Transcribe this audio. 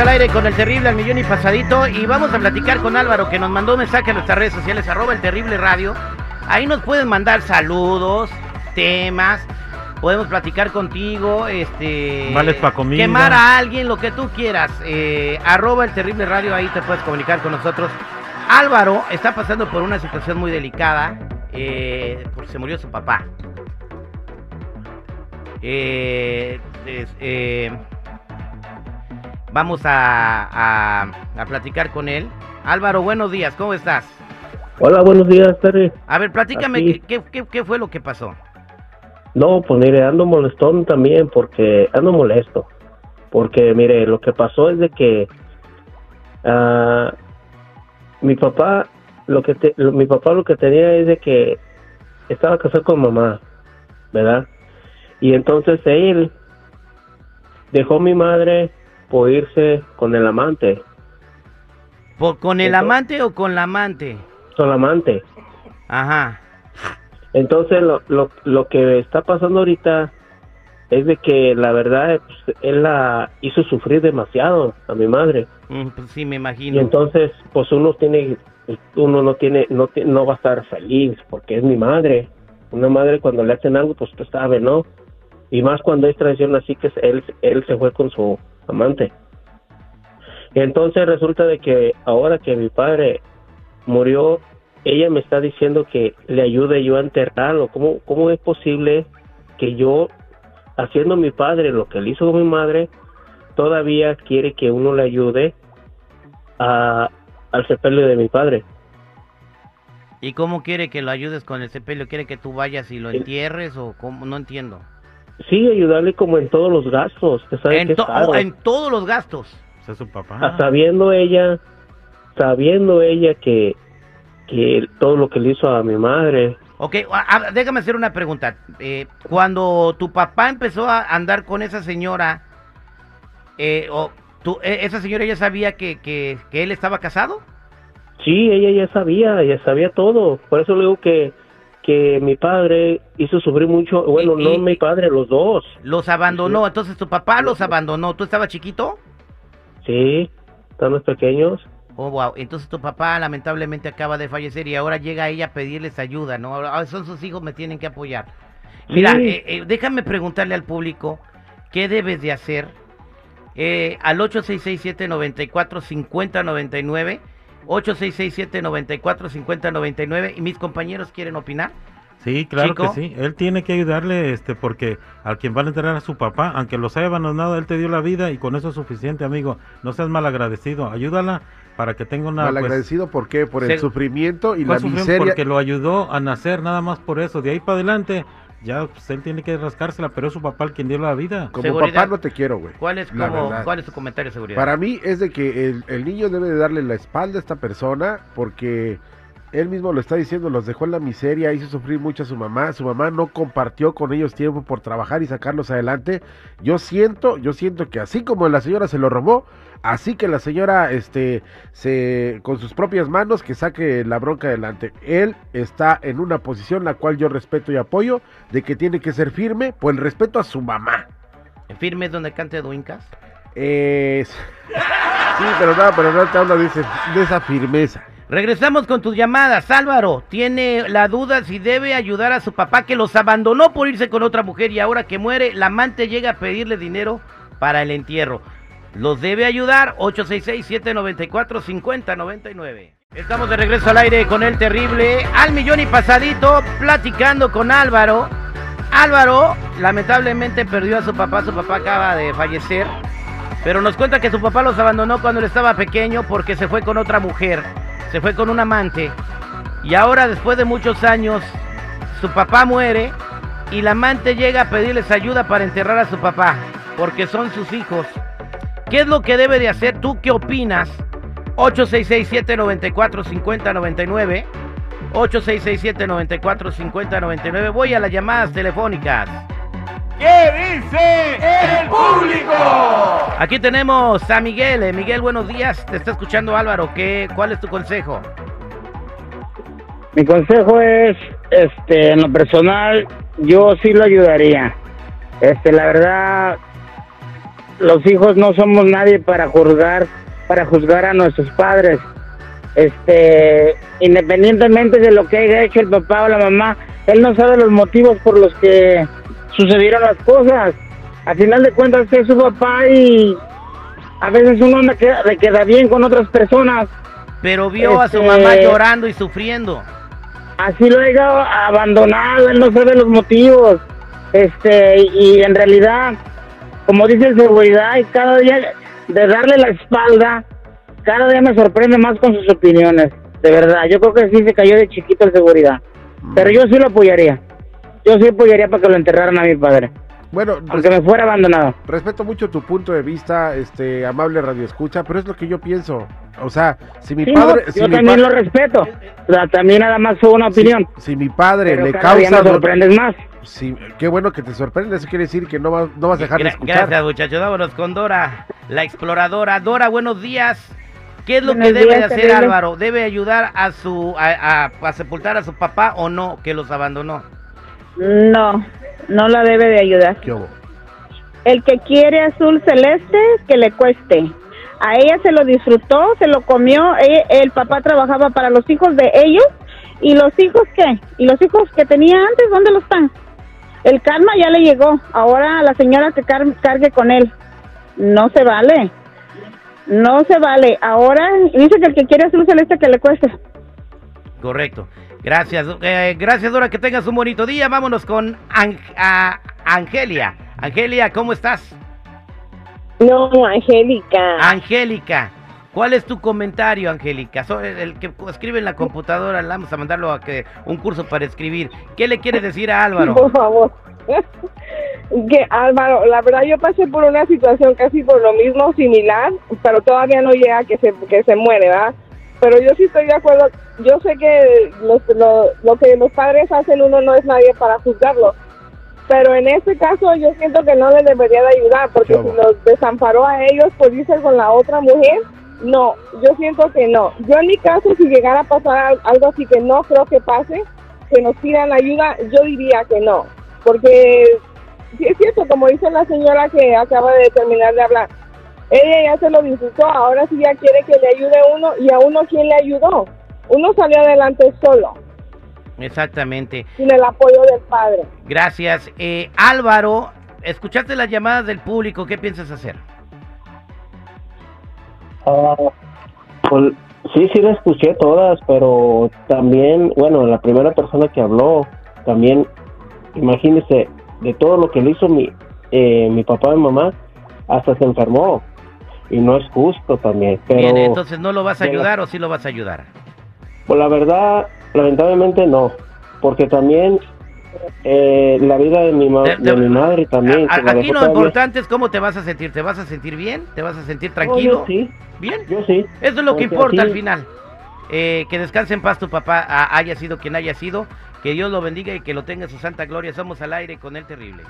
Al aire con el terrible al millón y pasadito y vamos a platicar con Álvaro que nos mandó un mensaje a nuestras redes sociales arroba el terrible radio. Ahí nos pueden mandar saludos, temas, podemos platicar contigo, este, Vales pa' comida. quemar a alguien, lo que tú quieras. Eh, arroba el terrible radio, ahí te puedes comunicar con nosotros. Álvaro está pasando por una situación muy delicada, eh, porque se murió su papá. Eh, es- eh, vamos a, a- a platicar con él. Álvaro, buenos días, ¿cómo estás? Hola, buenos días, Terry. A ver, platícame. ¿qué, qué, qué fue lo que pasó? No, pues mire, ando molestón también porque ando molesto. Porque mire, lo que pasó es de que ah, mi papá, lo que te- lo- mi papá lo que tenía es de que estaba casado con mamá, ¿verdad? Y entonces él dejó a mi madre por irse con el amante, ¿Por- ¿Con el Entonces- amante o con la amante? con la amante. Ajá. Entonces lo, lo, lo que está pasando ahorita es de que la verdad pues, él la hizo sufrir demasiado a mi madre Mm, pues sí, me y imagino. entonces pues uno tiene uno no tiene no no va a estar feliz porque es mi madre una madre cuando le hacen algo pues tú sabes no y más cuando es traición así que él él se fue con su amante entonces resulta de que ahora que mi padre murió ella me está diciendo que le ayude yo a enterrarlo. ¿Cómo, cómo es posible que yo, haciendo mi padre lo que le hizo con mi madre, todavía quiere que uno le ayude a, al sepelio de mi padre? ¿Y cómo quiere que lo ayudes con el sepelio? ¿Quiere que tú vayas y lo entierres o cómo? No entiendo. Sí, ayudarle como en todos los gastos. Usted sabe que En, to- caro. oh, en todos los gastos. Es su papá. Ah, sabiendo ella, sabiendo ella que, que todo lo que le hizo a mi madre, Ok, a- a- déjame hacer una pregunta. Eh, cuando tu papá empezó a andar con esa señora, eh, o tú, eh, ¿esa señora ya sabía que, que, que él estaba casado? Sí, ella ya sabía, ya sabía todo. Por eso le digo que, que mi padre hizo sufrir mucho. Bueno, Y- no y- mi padre, los dos. Los abandonó, entonces tu papá los abandonó. ¿Tú estabas chiquito? Sí, están los pequeños. Oh, wow. Entonces tu papá lamentablemente acaba de fallecer y ahora llega ella a pedirles ayuda, ¿no? Ahora son sus hijos, me tienen que apoyar. Mira, Sí. eh, eh, déjame preguntarle al público qué debes de hacer eh, al 8667-945099. 8667-945099. ¿Y mis compañeros quieren opinar? Sí, claro Chico. que sí. Él tiene que ayudarle, este, porque al quien va a enterrar a su papá, aunque los haya abandonado, él te dio la vida y con eso es suficiente, amigo. No seas malagradecido. Ayúdala para que tenga una. pues, Malagradecido, ¿por qué? Por Se- el sufrimiento y ¿cuál la miseria. Porque lo ayudó a nacer, nada más por eso. De ahí para adelante, ya pues, él tiene que rascársela, pero es su papá el quien dio la vida. Como Seguridad. papá no te quiero, güey. ¿Cuál es, como-. ¿cuál es tu comentario de seguridad? Para mí es de que el, el niño debe de darle la espalda a esta persona porque él mismo lo está diciendo, los dejó en la miseria, hizo sufrir mucho a su mamá, su mamá no compartió con ellos tiempo por trabajar y sacarlos adelante. Yo siento, yo siento que así como la señora se lo robó, así que la señora este se con sus propias manos que saque la bronca adelante. Él está en una posición la cual yo respeto y apoyo de que tiene que ser firme por el respeto a su mamá. ¿Firme es donde cante Duincas? Es... Sí, pero no, pero no te hablo de, ese- de esa firmeza. Regresamos con tus llamadas. Álvaro tiene la duda si debe ayudar a su papá que los abandonó por irse con otra mujer y ahora que muere, la amante llega a pedirle dinero para el entierro. ¿Los debe ayudar? 866-794-5099. Estamos de regreso al aire con el terrible al millón y pasadito platicando con Álvaro. Álvaro lamentablemente perdió a su papá, su papá acaba de fallecer, pero nos cuenta que su papá los abandonó cuando él estaba pequeño porque se fue con otra mujer, se fue con un amante y ahora después de muchos años su papá muere y la amante llega a pedirles ayuda para enterrar a su papá porque son sus hijos. ¿Qué es lo que debe de hacer? ¿Tú qué opinas? 8667-945099 8667-945099 Voy a las llamadas telefónicas. ¿Qué dice el público? Aquí tenemos a Miguel. Eh, Miguel, buenos días. Te está escuchando Álvaro. ¿Qué, ¿Cuál es tu consejo? Mi consejo es, este, en lo personal, yo sí lo ayudaría. Este, la verdad, los hijos no somos nadie para juzgar, para juzgar a nuestros padres. Este, independientemente de lo que haya hecho el papá o la mamá, él no sabe los motivos por los que sucedieron las cosas. Al final de cuentas es su papá y a veces uno le queda, le queda bien con otras personas. Pero vio a su Este- mamá llorando y sufriendo. Así lo haya abandonado, él no sabe los motivos. Este, y en realidad, como dice seguridad, y cada día de darle la espalda, cada día me sorprende más con sus opiniones. De verdad, yo creo que sí se cayó de chiquito el seguridad. Pero yo sí lo apoyaría. Yo sí apoyaría para que lo enterraran a mi padre, Bueno, aunque me fuera abandonado. respeto mucho tu punto de vista, este amable radio escucha, pero es lo que yo pienso. O sea, si mi Sí, padre, no, si yo mi también pa- lo respeto. O sea, también nada más fue una opinión. si mi padre pero le cada día causa me do- sorprendes más. Sí, qué bueno que te sorprende, eso quiere decir que no, va- no vas a dejar de escuchar. Gracias, muchachos. Vámonos con Dora, la exploradora. Dora, buenos días. ¿Qué es lo Buenos que debe de hacer terrible. Álvaro? ¿Debe ayudar a su a, a- a sepultar a su papá o no, que los abandonó? No, no la debe de ayudar. ¿Qué hubo? El que quiere azul celeste, que le cueste. A ella se lo disfrutó, se lo comió. e- El papá trabajaba para los hijos de ellos. ¿Y los hijos qué? ¿Y los hijos que tenía antes, dónde los están? El karma ya le llegó. Ahora la señora que car- cargue con él. No se vale. No se vale. Ahora dice que el que quiere azul celeste, que le cueste. Correcto. Gracias, eh, gracias Dora, que tengas un bonito día. Vámonos con Ang- a- Angelia. Angelia, ¿cómo estás? No, Angélica. Angélica, ¿cuál es tu comentario, Angélica? So- el, que escribe en la computadora, le vamos a mandarlo a que un curso para escribir. ¿Qué le quieres decir a Álvaro? Por favor. que Álvaro, la verdad yo pasé por una situación casi por lo mismo, similar, pero todavía no llega a que se, que se muere, ¿verdad? Pero yo sí estoy de acuerdo, yo sé que los- lo, lo que los padres hacen uno no es nadie para juzgarlo, pero en este caso yo siento que no le debería de ayudar, porque si los desamparó a ellos por irse con la otra mujer, no, yo siento que no. Yo en mi caso, si llegara a pasar al- algo así que no creo que pase, que nos pidan ayuda, yo diría que no, porque sí es cierto, como dice la señora que acaba de terminar de hablar, ella ya se lo disfrutó, ahora sí ya quiere que le ayude uno y a uno quién le ayudó. Uno salió adelante solo, Exactamente. sin el apoyo del padre. Gracias. Eh, Álvaro, escuchaste las llamadas del público, ¿qué piensas hacer? Ah, pues, sí, sí la escuché todas, pero también, bueno, la primera persona que habló, también, imagínese, de todo lo que le hizo mi, eh, mi papá y mamá, hasta se enfermó. Y no es justo también. Pero, Bien, entonces no lo vas a la- ayudar o sí lo vas a ayudar. pues la verdad, lamentablemente no. Porque también eh, la vida de mi, ma- de mi madre también. A- aquí lo importante es cómo te vas a sentir. ¿Te vas a sentir bien? ¿Te vas a sentir No, tranquilo? yo sí, ¿Bien? yo sí. Eso es lo que importa al final. Eh, que descanse en paz tu papá, a- haya sido quien haya sido. Que Dios lo bendiga y que lo tenga en su santa gloria. Somos al aire con el terrible.